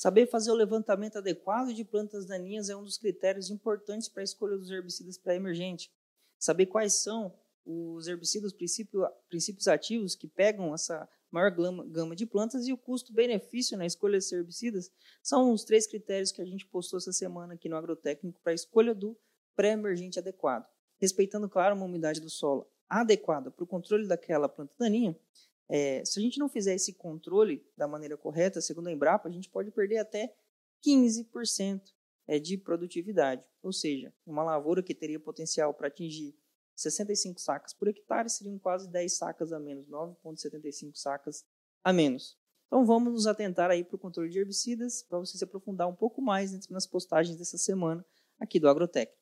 Saber fazer o levantamento adequado de plantas daninhas é um dos critérios importantes para a escolha dos herbicidas pré-emergente. Saber quais são os herbicidas, princípio, princípios ativos que pegam essa maior gama de plantas e o custo-benefício na escolha desses herbicidas são os três critérios que a gente postou essa semana aqui no agrotécnico para a escolha do pré-emergente adequado. Respeitando, claro, uma umidade do solo adequada para o controle daquela planta daninha, é, se a gente não fizer esse controle da maneira correta, segundo a Embrapa, a gente pode perder até 15% é, de produtividade. Ou seja, uma lavoura que teria potencial para atingir 65 sacas por hectare seriam quase 10 sacas a menos, 9,75 sacas a menos. Então vamos nos atentar aí para o controle de herbicidas, para você se aprofundar um pouco mais nas postagens dessa semana aqui do Agrotec.